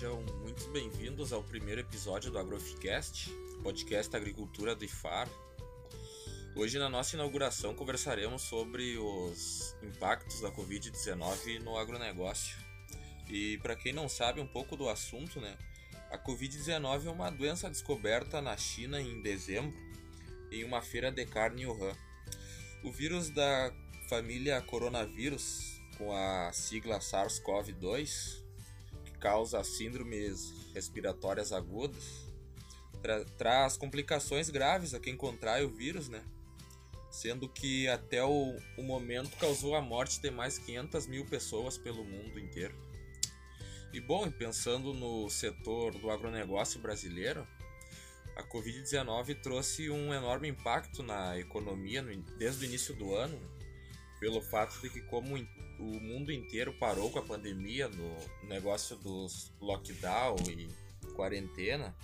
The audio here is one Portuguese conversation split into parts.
Sejam muito bem-vindos ao primeiro episódio do Agroficast, podcast Agricultura do IFAR. Hoje, na nossa inauguração, conversaremos sobre os impactos da Covid-19 no agronegócio. E para quem não sabe um pouco do assunto, né, a Covid-19 é uma doença descoberta na China em dezembro, em uma feira de carne em Wuhan. O vírus da família coronavírus, com a sigla SARS-CoV-2, que causa síndromes respiratórias agudas, tra traz complicações graves a quem contrai o vírus, né? Sendo que até o, o momento causou a morte de mais 500 mil pessoas pelo mundo inteiro. E bom, pensando no setor do agronegócio brasileiro, a Covid-19 trouxe um enorme impacto na economia desde o início do ano, pelo fato de que como o mundo inteiro parou com a pandemia no negócio dos lockdown e quarentena,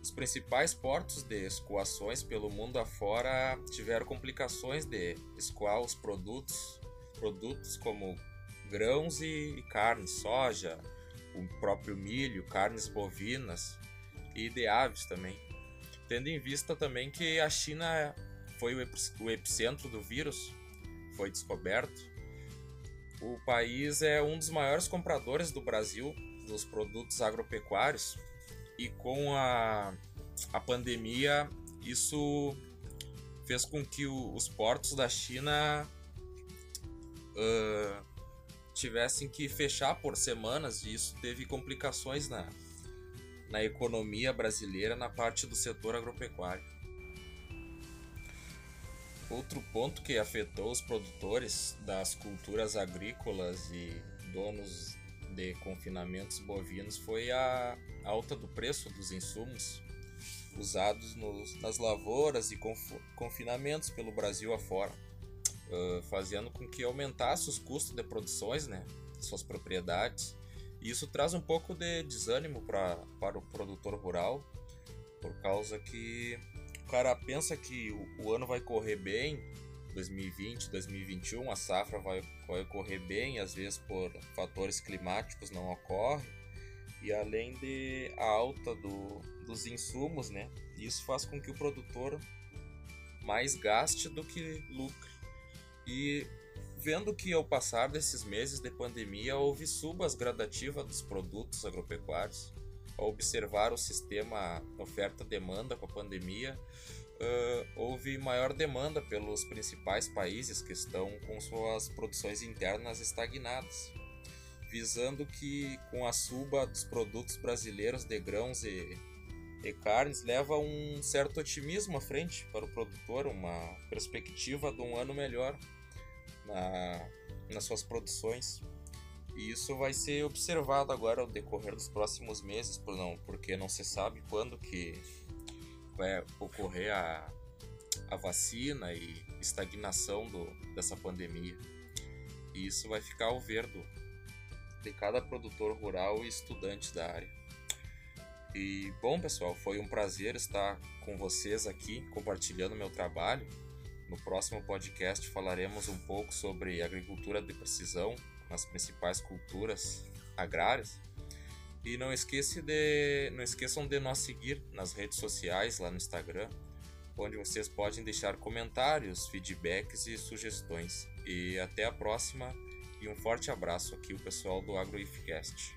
os principais portos de escoações pelo mundo afora tiveram complicações de escoar os produtos, produtos como grãos e carne, soja, o próprio milho, carnes bovinas e de aves também. Tendo em vista também que a China foi o epicentro do vírus, foi descoberto. O país é um dos maiores compradores do Brasil dos produtos agropecuários e com a, a pandemia isso fez com que o, os portos da China uh, tivessem que fechar por semanas e isso teve complicações na, na economia brasileira na parte do setor agropecuário. Outro ponto que afetou os produtores das culturas agrícolas e donos de confinamentos bovinos foi a alta do preço dos insumos usados nos, nas lavouras e confinamentos pelo Brasil afora uh, fazendo com que aumentasse os custos de produções, né, suas propriedades. E isso traz um pouco de desânimo pra, para o produtor rural, por causa que o cara pensa que o, o ano vai correr bem, 2020, 2021, a safra vai, vai correr bem, às vezes por fatores climáticos não ocorre, e além de a alta do, dos insumos, né? Isso faz com que o produtor mais gaste do que lucre. E vendo que ao passar desses meses de pandemia houve subas gradativas dos produtos agropecuários, observar o sistema oferta-demanda com a pandemia, uh, houve maior demanda pelos principais países que estão com suas produções internas estagnadas, visando que com a suba dos produtos brasileiros de grãos e, e carnes leva um certo otimismo à frente para o produtor, uma perspectiva de um ano melhor na, nas suas produções. E isso vai ser observado agora ao decorrer dos próximos meses, por não, porque não se sabe quando que vai ocorrer a, a vacina e estagnação do, dessa pandemia. E isso vai ficar ao ver do, de cada produtor rural e estudante da área. E bom, pessoal, foi um prazer estar com vocês aqui compartilhando meu trabalho no próximo podcast falaremos um pouco sobre agricultura de precisão nas principais culturas agrárias. E não, esqueça de, não esqueçam de nos seguir nas redes sociais, lá no Instagram, onde vocês podem deixar comentários, feedbacks e sugestões. E até a próxima e um forte abraço aqui o pessoal do AgroIfCast.